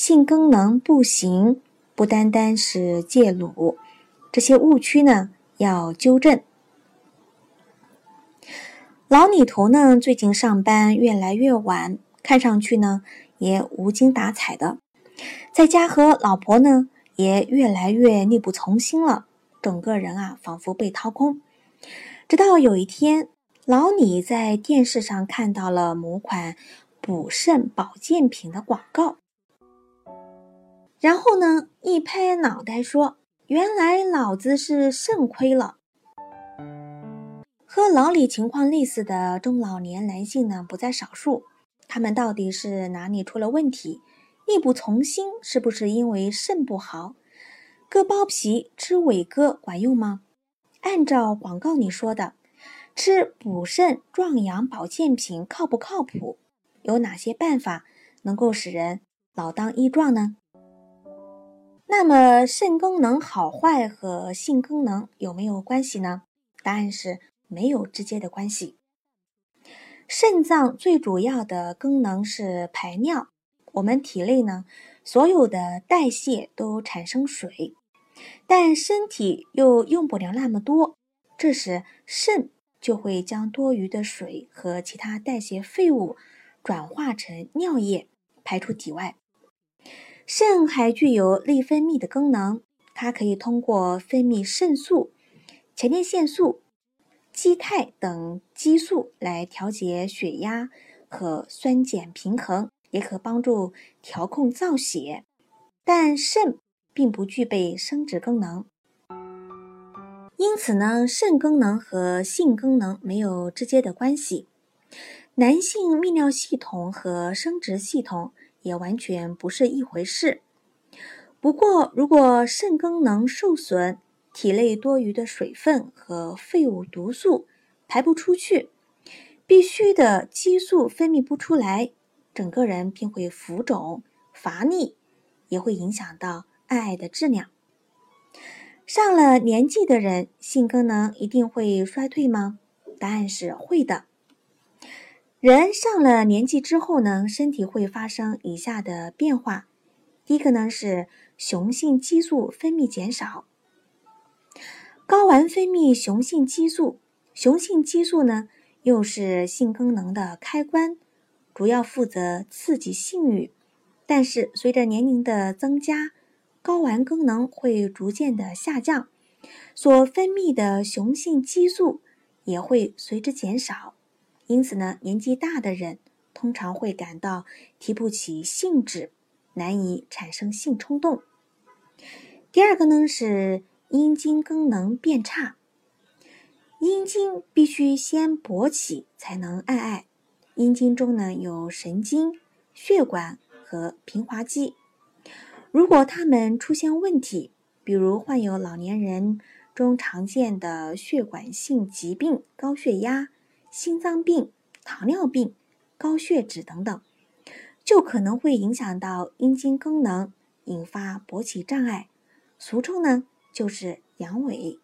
性功能不行，不单单是戒撸，这些误区呢要纠正。老李头呢最近上班越来越晚，看上去呢也无精打采的，在家和老婆呢也越来越力不从心了，整个人啊仿佛被掏空。直到有一天，老李在电视上看到了某款补肾保健品的广告。然后呢，一拍脑袋说：“原来老子是肾亏了。”和老李情况类似的中老年男性呢，不在少数。他们到底是哪里出了问题？力不从心，是不是因为肾不好？割包皮吃伟哥管用吗？按照广告里说的，吃补肾壮阳保健品靠不靠谱？有哪些办法能够使人老当益壮呢？那么肾功能好坏和性功能有没有关系呢？答案是没有直接的关系。肾脏最主要的功能是排尿，我们体内呢所有的代谢都产生水，但身体又用不了那么多，这时肾就会将多余的水和其他代谢废物转化成尿液排出体外。肾还具有内分泌的功能，它可以通过分泌肾素、前列腺素、肌肽等激素来调节血压和酸碱平衡，也可帮助调控造血。但肾并不具备生殖功能，因此呢，肾功能和性功能没有直接的关系。男性泌尿系统和生殖系统。也完全不是一回事。不过，如果肾功能受损，体内多余的水分和废物毒素排不出去，必须的激素分泌不出来，整个人便会浮肿、乏力，也会影响到爱爱的质量。上了年纪的人，性功能一定会衰退吗？答案是会的。人上了年纪之后呢，身体会发生以下的变化。第一个呢是雄性激素分泌减少。睾丸分泌雄性激素，雄性激素呢又是性功能的开关，主要负责刺激性欲。但是随着年龄的增加，睾丸功能会逐渐的下降，所分泌的雄性激素也会随之减少。因此呢，年纪大的人通常会感到提不起兴致，难以产生性冲动。第二个呢是阴茎功能变差，阴茎必须先勃起才能爱爱。阴茎中呢有神经、血管和平滑肌，如果它们出现问题，比如患有老年人中常见的血管性疾病、高血压。心脏病、糖尿病、高血脂等等，就可能会影响到阴茎功能，引发勃起障碍，俗称呢就是阳痿。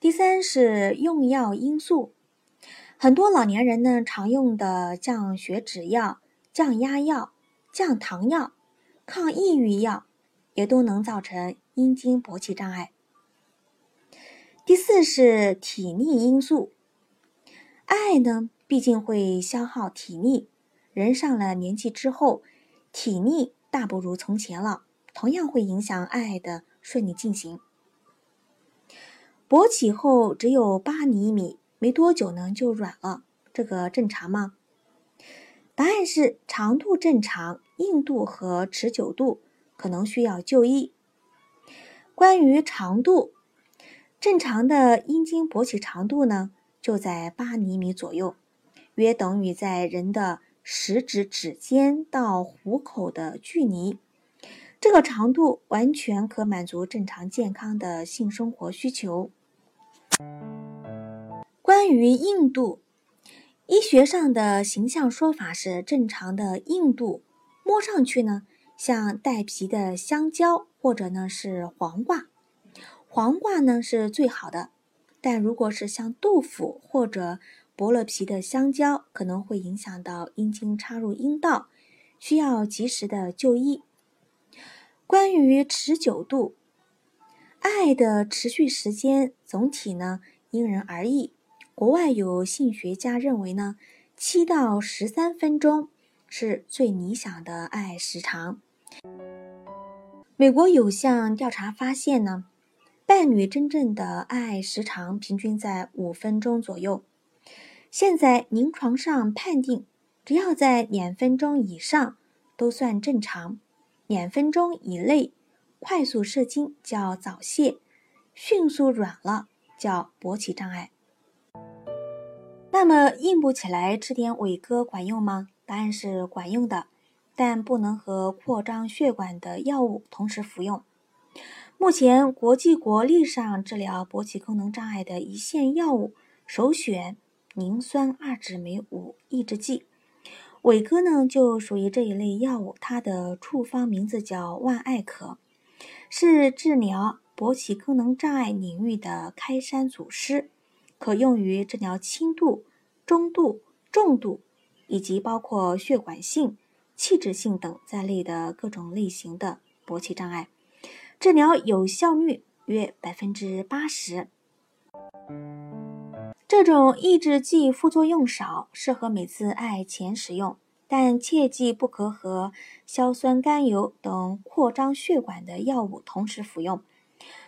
第三是用药因素，很多老年人呢常用的降血脂药、降压药、降糖药、抗抑郁药，也都能造成阴茎勃起障碍。第四是体力因素，爱呢毕竟会消耗体力，人上了年纪之后，体力大不如从前了，同样会影响爱的顺利进行。勃起后只有八厘米，没多久呢就软了，这个正常吗？答案是长度正常，硬度和持久度可能需要就医。关于长度。正常的阴茎勃起长度呢，就在八厘米左右，约等于在人的食指指尖到虎口的距离，这个长度完全可满足正常健康的性生活需求。关于硬度，医学上的形象说法是正常的硬度，摸上去呢像带皮的香蕉或者呢是黄瓜，黄瓜呢是最好的，但如果是像豆腐或者。剥了皮的香蕉可能会影响到阴茎插入阴道，需要及时的就医。关于持久度，爱的持续时间总体呢因人而异。国外有性学家认为呢，七到十三分钟是最理想的爱时长。美国有项调查发现呢，伴侣真正的爱时长平均在五分钟左右。现在临床上判定，只要在两分钟以上都算正常，两分钟以内快速射精叫早泄，迅速软了叫勃起障碍。那么硬不起来吃点伟哥管用吗？答案是管用的，但不能和扩张血管的药物同时服用。目前国际国力上治疗勃起功能障碍的一线药物首选。磷酸二酯酶五抑制剂，伟哥呢就属于这一类药物，它的处方名字叫万艾可，是治疗勃起功能障碍领域的开山祖师，可用于治疗轻度、中度、重度以及包括血管性、器质性等在内的各种类型的勃起障碍，治疗有效率约百分之八十。这种抑制剂副作用少，适合每次爱前使用，但切记不可和硝酸甘油等扩张血管的药物同时服用，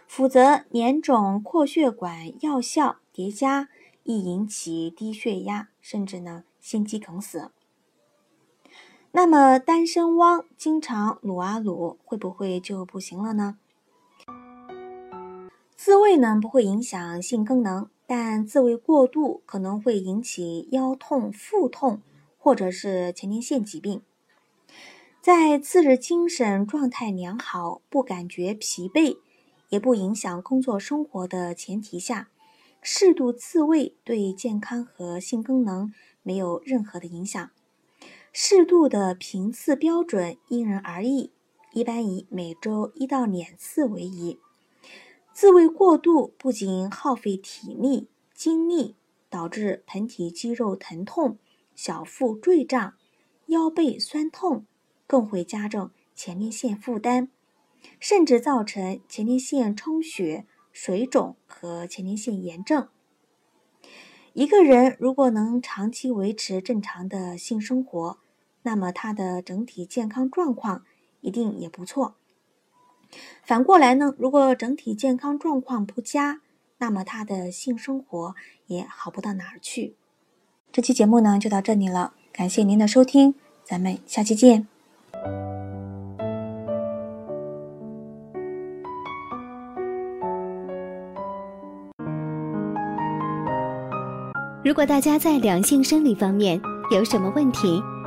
否则黏肿扩血管药效叠加，易引起低血压，甚至呢心肌梗死。那么单身汪经常撸啊撸，会不会就不行了呢？自慰呢不会影响性功能。但自慰过度可能会引起腰痛、腹痛，或者是前列腺疾病。在次日精神状态良好、不感觉疲惫，也不影响工作生活的前提下，适度自慰对健康和性功能没有任何的影响。适度的频次标准因人而异，一般以每周一到两次为宜。自慰过度不仅耗费体力、精力，导致盆底肌肉疼痛、小腹坠胀、腰背酸痛，更会加重前列腺负担，甚至造成前列腺充血、水肿和前列腺炎症。一个人如果能长期维持正常的性生活，那么他的整体健康状况一定也不错。反过来呢，如果整体健康状况不佳，那么他的性生活也好不到哪儿去。这期节目呢就到这里了，感谢您的收听，咱们下期见。如果大家在两性生理方面有什么问题，